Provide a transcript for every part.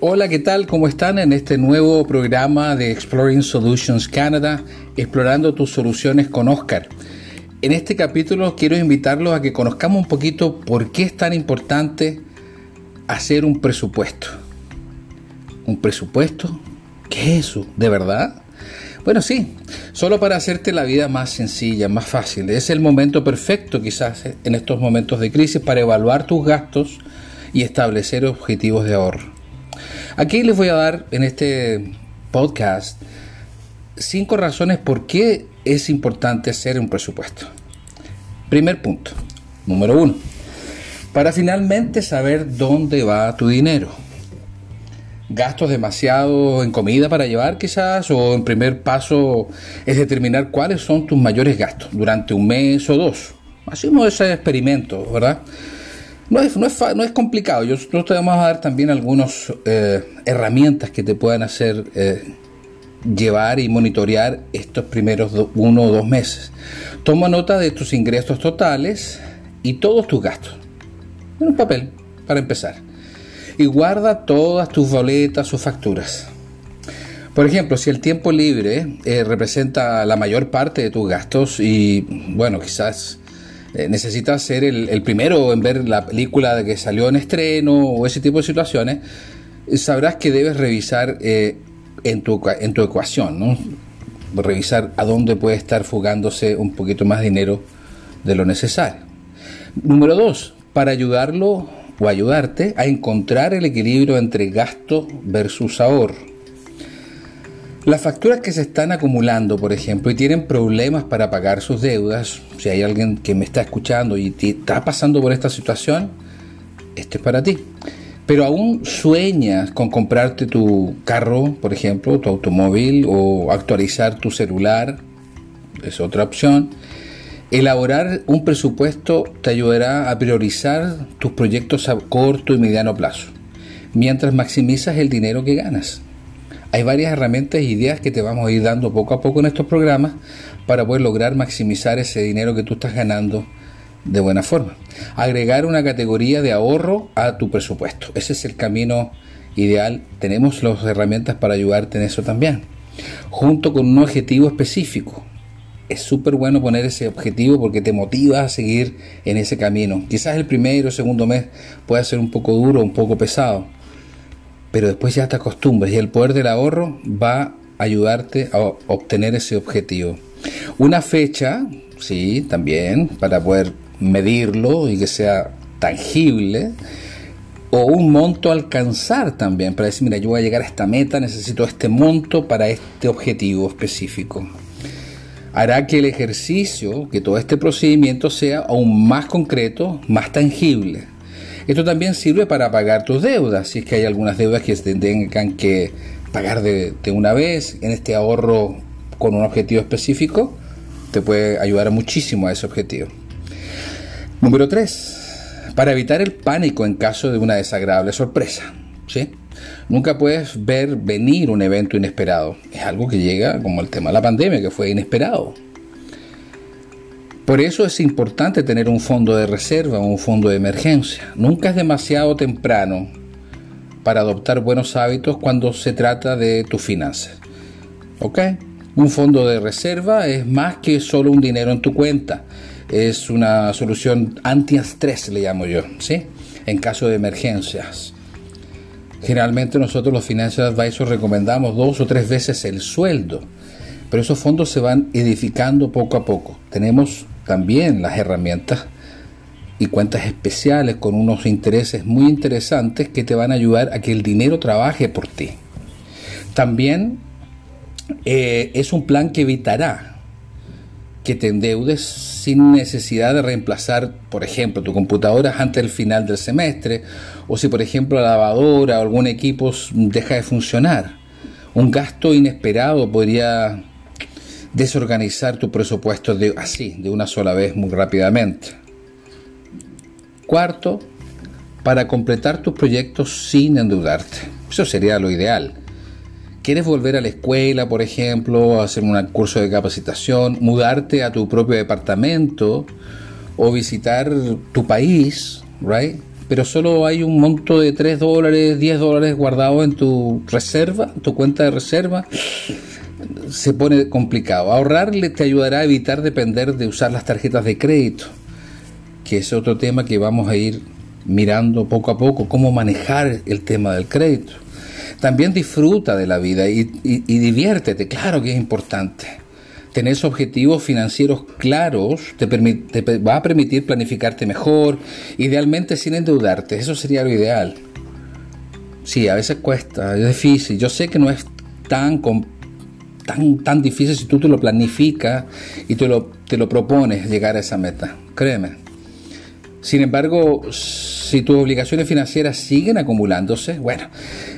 Hola, ¿qué tal? ¿Cómo están en este nuevo programa de Exploring Solutions Canada, explorando tus soluciones con Oscar? En este capítulo quiero invitarlos a que conozcamos un poquito por qué es tan importante hacer un presupuesto. ¿Un presupuesto? ¿Qué es eso? ¿De verdad? Bueno, sí, solo para hacerte la vida más sencilla, más fácil. Es el momento perfecto quizás en estos momentos de crisis para evaluar tus gastos y establecer objetivos de ahorro. Aquí les voy a dar en este podcast cinco razones por qué es importante hacer un presupuesto. Primer punto, número uno, para finalmente saber dónde va tu dinero. Gastos demasiado en comida para llevar quizás o en primer paso es determinar cuáles son tus mayores gastos durante un mes o dos. Hacemos ese experimento, ¿verdad? No es, no es, complicado. Yo, nosotros te vamos a dar también algunas eh, herramientas que te puedan hacer eh, llevar y monitorear estos primeros uno o dos meses. Toma nota de tus ingresos totales y todos tus gastos. En un papel, para empezar. Y guarda todas tus boletas o facturas. Por ejemplo, si el tiempo libre eh, representa la mayor parte de tus gastos y, bueno, quizás necesitas ser el, primero en ver la película que salió en estreno o ese tipo de situaciones, sabrás que debes revisar eh, en, tu, en tu ecuación, revisar a dónde puede estar fugándose un poquito más dinero de lo necesario. Número dos, para ayudarlo o ayudarte a encontrar el equilibrio entre gasto versus ahorro. Las facturas que se están acumulando, por ejemplo, y tienen problemas para pagar sus deudas, si hay alguien que me está escuchando y está pasando por esta situación, este es para ti. Pero aún sueñas con comprarte tu carro, por ejemplo, tu automóvil o actualizar tu celular, es otra opción. Elaborar un presupuesto te ayudará a priorizar tus proyectos a corto y mediano plazo, mientras maximizas el dinero que ganas. Hay varias herramientas e ideas que te vamos a ir dando poco a poco en estos programas para poder lograr maximizar ese dinero que tú estás ganando de buena forma. Agregar una categoría de ahorro a tu presupuesto. Ese es el camino ideal. Tenemos las herramientas para ayudarte en eso también. Junto con un objetivo específico. Es súper bueno poner ese objetivo porque te motiva a seguir en ese camino. Quizás el primero o segundo mes pueda ser un poco duro, un poco pesado pero después ya te acostumbras y el poder del ahorro va a ayudarte a obtener ese objetivo. Una fecha, sí, también, para poder medirlo y que sea tangible, o un monto a alcanzar también, para decir, mira, yo voy a llegar a esta meta, necesito este monto para este objetivo específico. Hará que el ejercicio, que todo este procedimiento sea aún más concreto, más tangible. Esto también sirve para pagar tus deudas, si es que hay algunas deudas que se tengan que pagar de, una vez en este ahorro con un objetivo específico, te puede ayudar muchísimo a ese objetivo. Número 3. Para evitar el pánico en caso de una desagradable sorpresa. ¿sí? Nunca puedes ver venir un evento inesperado. Es algo que llega como el tema de la pandemia, que fue inesperado. Por eso es importante tener un fondo de reserva un fondo de emergencia. Nunca es demasiado temprano para adoptar buenos hábitos cuando se trata de tus finanzas. ¿Ok? Un fondo de reserva es más que solo un dinero en tu cuenta. Es una solución anti-estrés, le llamo yo, ¿sí? En caso de emergencias. Generalmente nosotros los Financial Advisors recomendamos dos o tres veces el sueldo, pero esos fondos se van edificando poco a poco. Tenemos también las herramientas y cuentas especiales con unos intereses muy interesantes que te van a ayudar a que el dinero trabaje por ti. También eh, es un plan que evitará que te endeudes sin necesidad de reemplazar, por ejemplo, tu computadora antes del final del semestre, o si, por ejemplo, la lavadora o algún equipo deja de funcionar. Un gasto inesperado podría desorganizar tu presupuesto de, así, de una sola vez, muy rápidamente. Cuarto, para completar tus proyectos sin endeudarte. Eso sería lo ideal. ¿Quieres volver a la escuela, por ejemplo, hacer un curso de capacitación, mudarte a tu propio departamento o visitar tu país, right? pero solo hay un monto de 3 dólares, 10 dólares guardado en tu reserva, tu cuenta de reserva, se pone complicado. Ahorrarle te ayudará a evitar depender de usar las tarjetas de crédito, que es otro tema que vamos a ir mirando poco a poco, cómo manejar el tema del crédito. También disfruta de la vida y, diviértete, claro que es importante. Tener objetivos financieros claros te, te va a permitir planificarte mejor, idealmente sin endeudarte, eso sería lo ideal. Sí, a veces cuesta, es difícil, yo sé que no es tan tan, tan difícil si tú te lo planificas y te lo, te lo propones llegar a esa meta. Créeme. Sin embargo, si tus obligaciones financieras siguen acumulándose, bueno,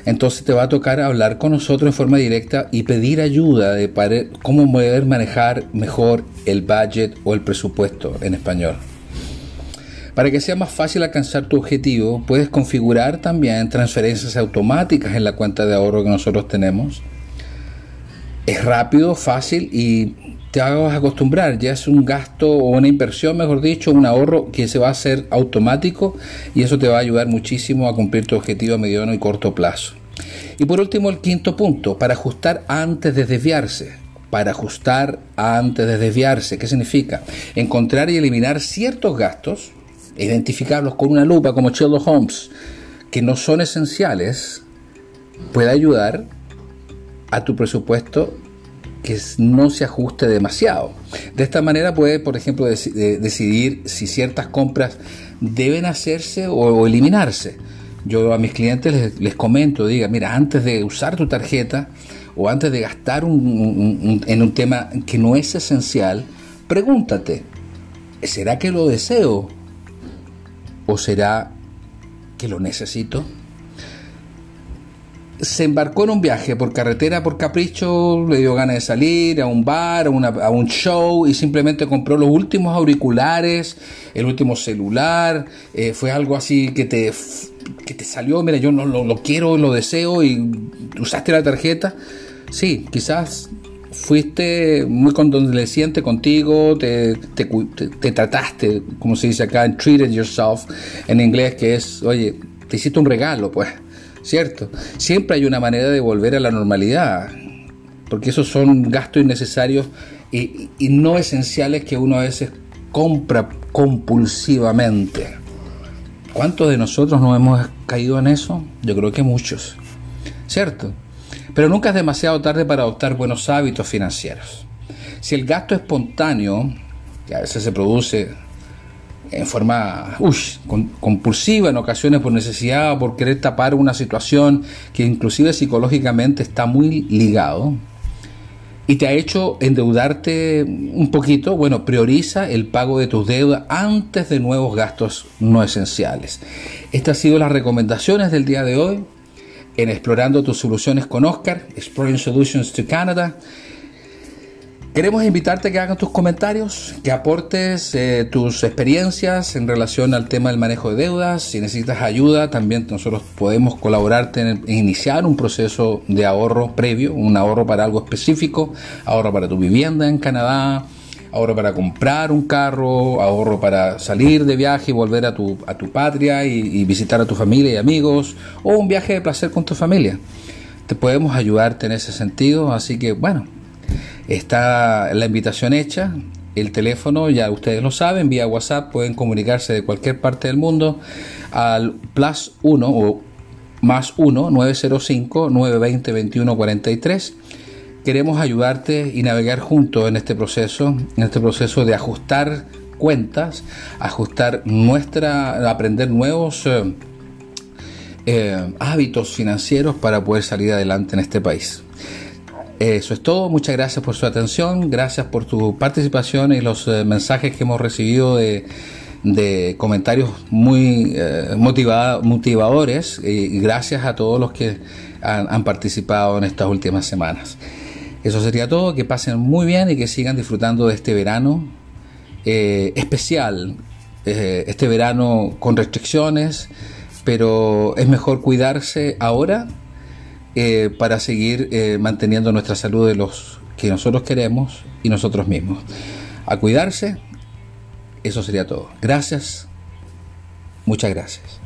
entonces te va a tocar hablar con nosotros en forma directa y pedir ayuda de para cómo poder manejar mejor el budget o el presupuesto en español. Para que sea más fácil alcanzar tu objetivo, puedes configurar también transferencias automáticas en la cuenta de ahorro que nosotros tenemos es rápido, fácil y te vas acostumbrar. Ya es un gasto o una inversión, mejor dicho, un ahorro que se va a hacer automático y eso te va a ayudar muchísimo a cumplir tu objetivo a mediano y corto plazo. Y por último, el quinto punto, para ajustar antes de desviarse. Para ajustar antes de desviarse. ¿Qué significa? Encontrar y eliminar ciertos gastos, identificarlos con una lupa como Sherlock Holmes, que no son esenciales, puede ayudar a tu presupuesto que no se ajuste demasiado. De esta manera puedes, por ejemplo, decidir si ciertas compras deben hacerse o, eliminarse. Yo a mis clientes les, comento, diga, mira, antes de usar tu tarjeta o antes de gastar en un tema que no es esencial, pregúntate, ¿será que lo deseo? ¿O será que lo necesito? Se embarcó en un viaje por carretera por capricho, le dio ganas de salir a un bar, a, un show y simplemente compró los últimos auriculares, el último celular, eh, fue algo así que te, que te salió, mira, yo no lo, quiero, lo deseo y usaste la tarjeta. Sí, quizás fuiste muy condoleciente contigo, te, te, te, trataste, como se dice acá, treated yourself en inglés, que es, oye, te hiciste un regalo, pues ¿cierto? Siempre hay una manera de volver a la normalidad, porque esos son gastos innecesarios y, no esenciales que uno a veces compra compulsivamente. ¿Cuántos de nosotros no hemos caído en eso? Yo creo que muchos, ¿cierto? Pero nunca es demasiado tarde para adoptar buenos hábitos financieros. Si el gasto espontáneo, que a veces se produce en forma compulsiva, en ocasiones por necesidad o por querer tapar una situación que inclusive psicológicamente está muy ligado y te ha hecho endeudarte un poquito, bueno, prioriza el pago de tus deudas antes de nuevos gastos no esenciales. Estas han sido las recomendaciones del día de hoy en Explorando tus soluciones con Oscar, Exploring Solutions to Canada. Queremos invitarte a que hagas tus comentarios, que aportes eh, tus experiencias en relación al tema del manejo de deudas. Si necesitas ayuda, también nosotros podemos colaborarte en, iniciar un proceso de ahorro previo, un ahorro para algo específico, ahorro para tu vivienda en Canadá, ahorro para comprar un carro, ahorro para salir de viaje y volver a tu, a tu patria y, y visitar a tu familia y amigos, o un viaje de placer con tu familia. Te podemos ayudarte en ese sentido, así que bueno, Está la invitación hecha, el teléfono, ya ustedes lo saben, vía WhatsApp pueden comunicarse de cualquier parte del mundo al plus 1 o más 1 905 920 2143. Queremos ayudarte y navegar juntos en este proceso, en este proceso de ajustar cuentas, ajustar nuestra, aprender nuevos eh, eh, hábitos financieros para poder salir adelante en este país. Eso es todo, muchas gracias por su atención, gracias por tu participación y los eh, mensajes que hemos recibido de, comentarios muy eh, motivadores. Y gracias a todos los que han, participado en estas últimas semanas. Eso sería todo, que pasen muy bien y que sigan disfrutando de este verano eh, especial, este verano con restricciones, pero es mejor cuidarse ahora eh, para seguir eh, manteniendo nuestra salud de los que nosotros queremos y nosotros mismos. A cuidarse, eso sería todo. Gracias, muchas gracias.